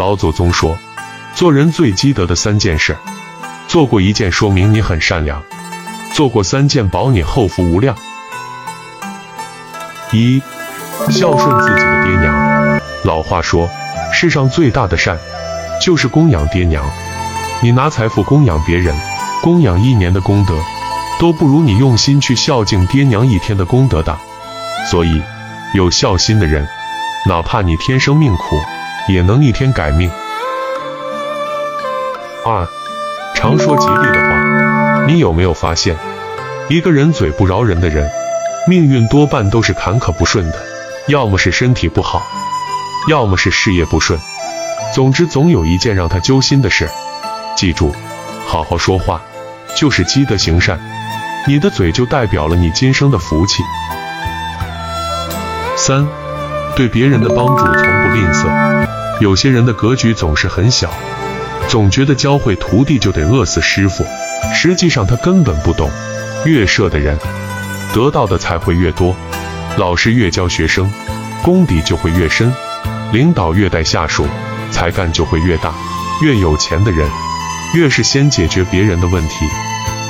老祖宗说，做人最积德的三件事，做过一件说明你很善良，做过三件保你后福无量。一，孝顺自己的爹娘。老话说，世上最大的善，就是供养爹娘。你拿财富供养别人，供养一年的功德，都不如你用心去孝敬爹娘一天的功德大。所以，有孝心的人，哪怕你天生命苦，也能逆天改命。二，常说吉利的话。你有没有发现，一个人嘴不饶人的人，命运多半都是坎坷不顺的，要么是身体不好，要么是事业不顺。总之，总有一件让他揪心的事。记住，好好说话，就是积德行善。你的嘴就代表了你今生的福气。三，对别人的帮助从不吝。有些人的格局总是很小，总觉得教会徒弟就得饿死师傅，实际上他根本不懂。越设的人，得到的才会越多。老师越教学生，功底就会越深。领导越带下属，才干就会越大。越有钱的人，越是先解决别人的问题；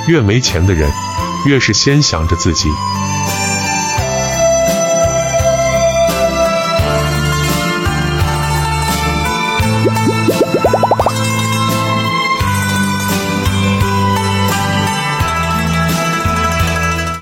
越没钱的人，越是先想着自己。